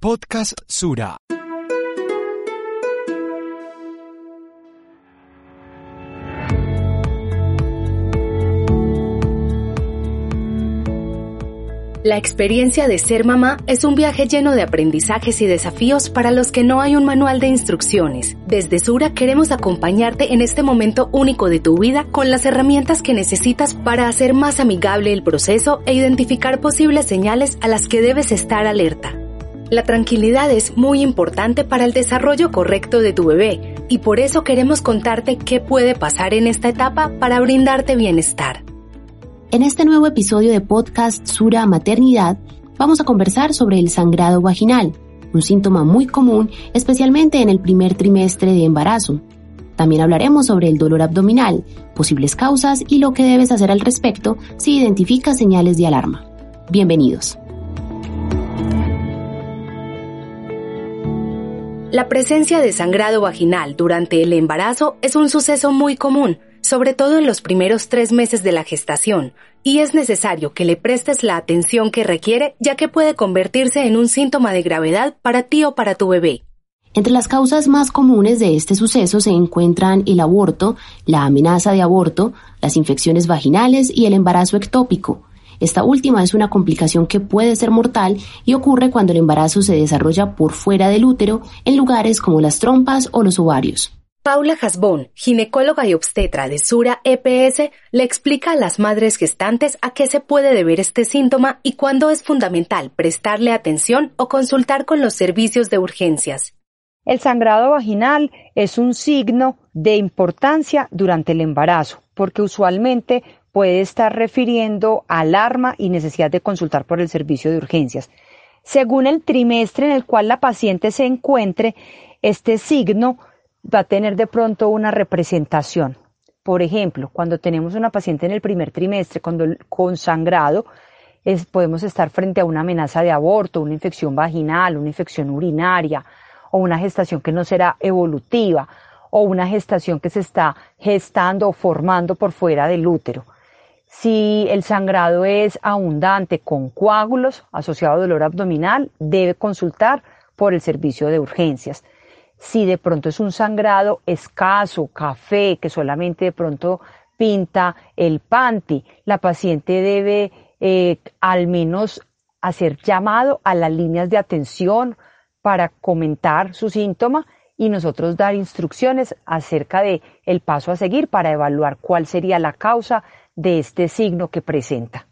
Podcast Sura. La experiencia de ser mamá es un viaje lleno de aprendizajes y desafíos para los que no hay un manual de instrucciones. Desde Sura queremos acompañarte en este momento único de tu vida con las herramientas que necesitas para hacer más amigable el proceso e identificar posibles señales a las que debes estar alerta. La tranquilidad es muy importante para el desarrollo correcto de tu bebé y por eso queremos contarte qué puede pasar en esta etapa para brindarte bienestar. En este nuevo episodio de podcast Sura Maternidad vamos a conversar sobre el sangrado vaginal, un síntoma muy común especialmente en el primer trimestre de embarazo. También hablaremos sobre el dolor abdominal, posibles causas y lo que debes hacer al respecto si identificas señales de alarma. Bienvenidos. La presencia de sangrado vaginal durante el embarazo es un suceso muy común, sobre todo en los primeros tres meses de la gestación, y es necesario que le prestes la atención que requiere ya que puede convertirse en un síntoma de gravedad para ti o para tu bebé. Entre las causas más comunes de este suceso se encuentran el aborto, la amenaza de aborto, las infecciones vaginales y el embarazo ectópico, esta última es una complicación que puede ser mortal y ocurre cuando el embarazo se desarrolla por fuera del útero en lugares como las trompas o los ovarios. Paula Hasbón, ginecóloga y obstetra de Sura EPS, le explica a las madres gestantes a qué se puede deber este síntoma y cuándo es fundamental prestarle atención o consultar con los servicios de urgencias. El sangrado vaginal es un signo de importancia durante el embarazo, porque usualmente puede estar refiriendo alarma y necesidad de consultar por el servicio de urgencias. Según el trimestre en el cual la paciente se encuentre, este signo va a tener de pronto una representación. Por ejemplo, cuando tenemos una paciente en el primer trimestre con, sangrado, podemos estar frente a una amenaza de aborto, una infección vaginal, una infección urinaria o una gestación que no será evolutiva o una gestación que se está gestando o formando por fuera del útero. Si el sangrado es abundante con coágulos asociado a dolor abdominal, debe consultar por el servicio de urgencias. Si de pronto es un sangrado escaso, café, que solamente de pronto pinta el panty, la paciente debe eh, al menos hacer llamado a las líneas de atención para comentar su síntoma y nosotros dar instrucciones acerca de el paso a seguir para evaluar cuál sería la causa de este signo que presenta.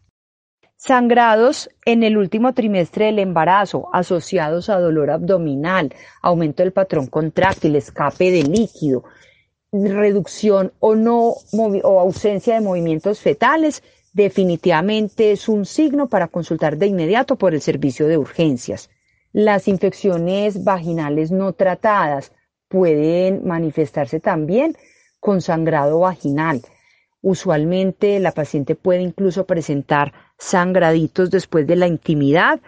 Sangrados en el último trimestre del embarazo asociados a dolor abdominal, aumento del patrón contráctil, escape de líquido, reducción o no o ausencia de movimientos fetales, definitivamente es un signo para consultar de inmediato por el servicio de urgencias. Las infecciones vaginales no tratadas pueden manifestarse también con sangrado vaginal Usualmente la paciente puede incluso presentar sangraditos después de la intimidad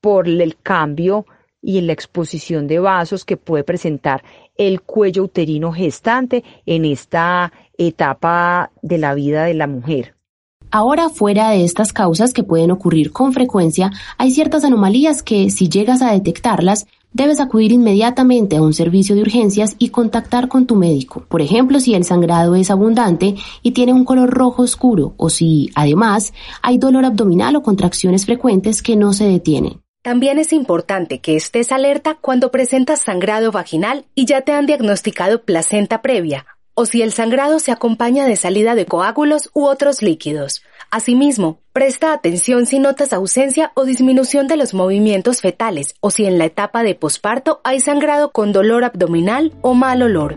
por el cambio y la exposición de vasos que puede presentar el cuello uterino gestante en esta etapa de la vida de la mujer. Ahora, fuera de estas causas que pueden ocurrir con frecuencia, hay ciertas anomalías que, si llegas a detectarlas, debes acudir inmediatamente a un servicio de urgencias y contactar con tu médico. Por ejemplo, si el sangrado es abundante y tiene un color rojo oscuro o si, además, hay dolor abdominal o contracciones frecuentes que no se detienen. También es importante que estés alerta cuando presentas sangrado vaginal y ya te han diagnosticado placenta previa, o si el sangrado se acompaña de salida de coágulos u otros líquidos. Asimismo, presta atención si notas ausencia o disminución de los movimientos fetales o si en la etapa de posparto hay sangrado con dolor abdominal o mal olor.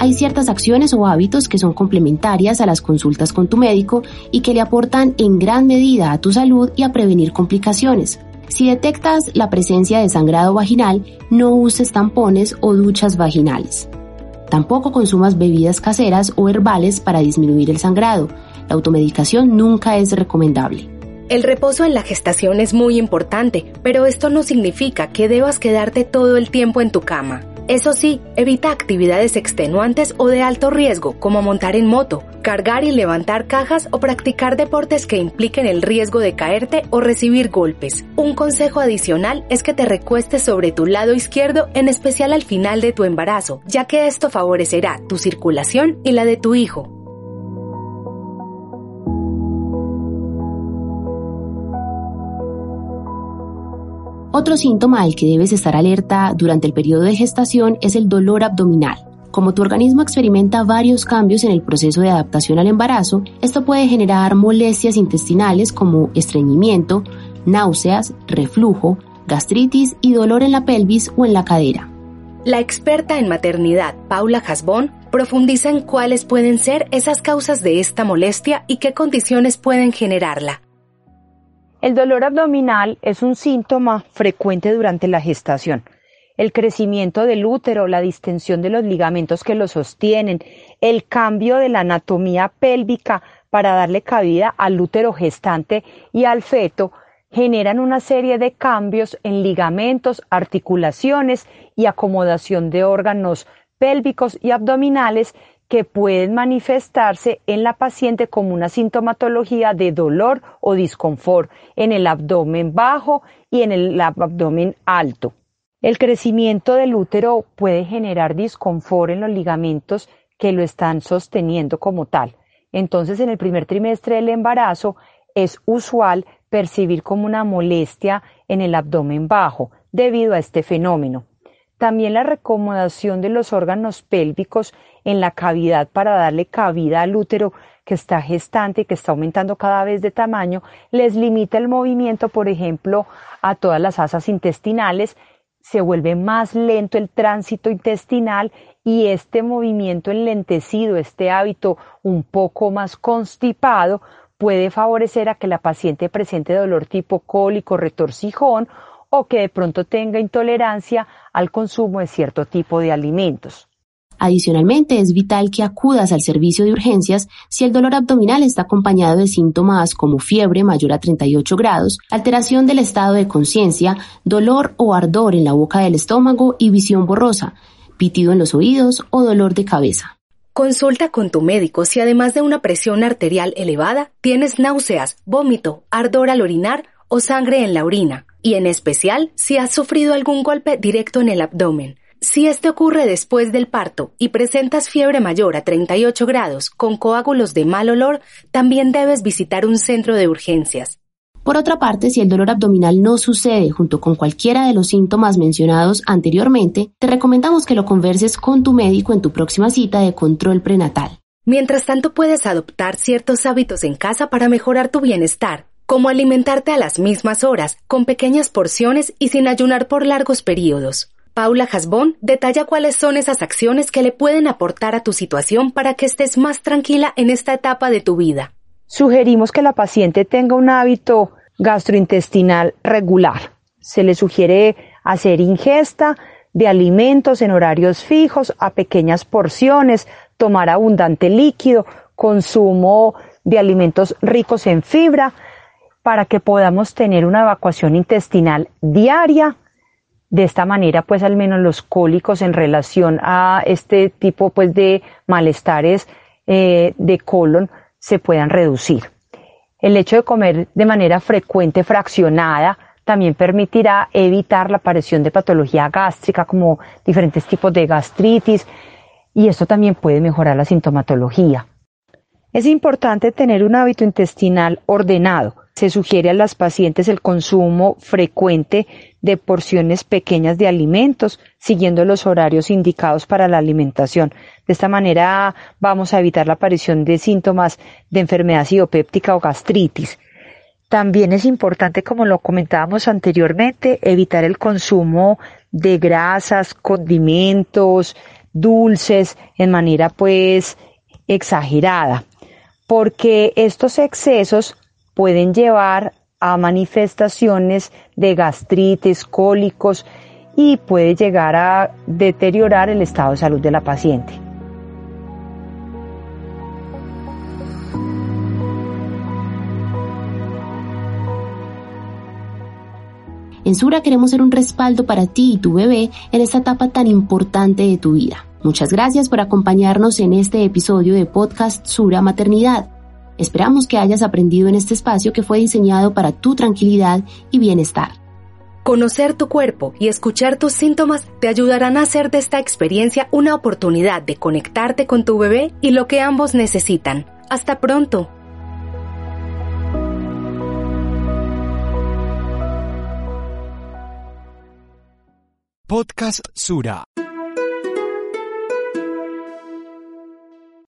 Hay ciertas acciones o hábitos que son complementarias a las consultas con tu médico y que le aportan en gran medida a tu salud y a prevenir complicaciones. Si detectas la presencia de sangrado vaginal, no uses tampones o duchas vaginales. Tampoco consumas bebidas caseras o herbales para disminuir el sangrado. La automedicación nunca es recomendable. El reposo en la gestación es muy importante, pero esto no significa que debas quedarte todo el tiempo en tu cama. Eso sí, evita actividades extenuantes o de alto riesgo, como montar en moto, cargar y levantar cajas o practicar deportes que impliquen el riesgo de caerte o recibir golpes. Un consejo adicional es que te recuestes sobre tu lado izquierdo, en especial al final de tu embarazo, ya que esto favorecerá tu circulación y la de tu hijo. Otro síntoma al que debes estar alerta durante el periodo de gestación es el dolor abdominal. Como tu organismo experimenta varios cambios en el proceso de adaptación al embarazo, esto puede generar molestias intestinales como estreñimiento, náuseas, reflujo, gastritis y dolor en la pelvis o en la cadera. La experta en maternidad, Paula Hasbón, profundiza en cuáles pueden ser esas causas de esta molestia y qué condiciones pueden generarla. El dolor abdominal es un síntoma frecuente durante la gestación. El crecimiento del útero, la distensión de los ligamentos que lo sostienen, el cambio de la anatomía pélvica para darle cabida al útero gestante y al feto generan una serie de cambios en ligamentos, articulaciones y acomodación de órganos pélvicos y abdominales que pueden manifestarse en la paciente como una sintomatología de dolor o disconfort en el abdomen bajo y en el abdomen alto. El crecimiento del útero puede generar disconfort en los ligamentos que lo están sosteniendo como tal. Entonces, en el primer trimestre del embarazo es usual percibir como una molestia en el abdomen bajo debido a este fenómeno. También la recomodación de los órganos pélvicos en la cavidad para darle cabida al útero que está gestante y que está aumentando cada vez de tamaño, les limita el movimiento, por ejemplo, a todas las asas intestinales, se vuelve más lento el tránsito intestinal y este movimiento enlentecido, este hábito un poco más constipado, puede favorecer a que la paciente presente dolor tipo cólico, retorcijón o que de pronto tenga intolerancia al consumo de cierto tipo de alimentos. Adicionalmente, es vital que acudas al servicio de urgencias si el dolor abdominal está acompañado de síntomas como fiebre mayor a 38 grados, alteración del estado de conciencia, dolor o ardor en la boca del estómago y visión borrosa, pitido en los oídos o dolor de cabeza. Consulta con tu médico si además de una presión arterial elevada, tienes náuseas, vómito, ardor al orinar o sangre en la orina y en especial si has sufrido algún golpe directo en el abdomen. Si este ocurre después del parto y presentas fiebre mayor a 38 grados con coágulos de mal olor, también debes visitar un centro de urgencias. Por otra parte, si el dolor abdominal no sucede junto con cualquiera de los síntomas mencionados anteriormente, te recomendamos que lo converses con tu médico en tu próxima cita de control prenatal. Mientras tanto, puedes adoptar ciertos hábitos en casa para mejorar tu bienestar como alimentarte a las mismas horas, con pequeñas porciones y sin ayunar por largos periodos. Paula Hasbón detalla cuáles son esas acciones que le pueden aportar a tu situación para que estés más tranquila en esta etapa de tu vida. Sugerimos que la paciente tenga un hábito gastrointestinal regular. Se le sugiere hacer ingesta de alimentos en horarios fijos, a pequeñas porciones, tomar abundante líquido, consumo de alimentos ricos en fibra, para que podamos tener una evacuación intestinal diaria. De esta manera, pues al menos los cólicos en relación a este tipo pues, de malestares eh, de colon se puedan reducir. El hecho de comer de manera frecuente, fraccionada, también permitirá evitar la aparición de patología gástrica como diferentes tipos de gastritis y esto también puede mejorar la sintomatología. Es importante tener un hábito intestinal ordenado. Se sugiere a las pacientes el consumo frecuente de porciones pequeñas de alimentos, siguiendo los horarios indicados para la alimentación. De esta manera vamos a evitar la aparición de síntomas de enfermedad idiopéptica o gastritis. También es importante, como lo comentábamos anteriormente, evitar el consumo de grasas, condimentos, dulces en manera pues exagerada porque estos excesos pueden llevar a manifestaciones de gastritis, cólicos y puede llegar a deteriorar el estado de salud de la paciente. En Sura queremos ser un respaldo para ti y tu bebé en esta etapa tan importante de tu vida. Muchas gracias por acompañarnos en este episodio de podcast Sura Maternidad. Esperamos que hayas aprendido en este espacio que fue diseñado para tu tranquilidad y bienestar. Conocer tu cuerpo y escuchar tus síntomas te ayudarán a hacer de esta experiencia una oportunidad de conectarte con tu bebé y lo que ambos necesitan. Hasta pronto. Podcast Sura.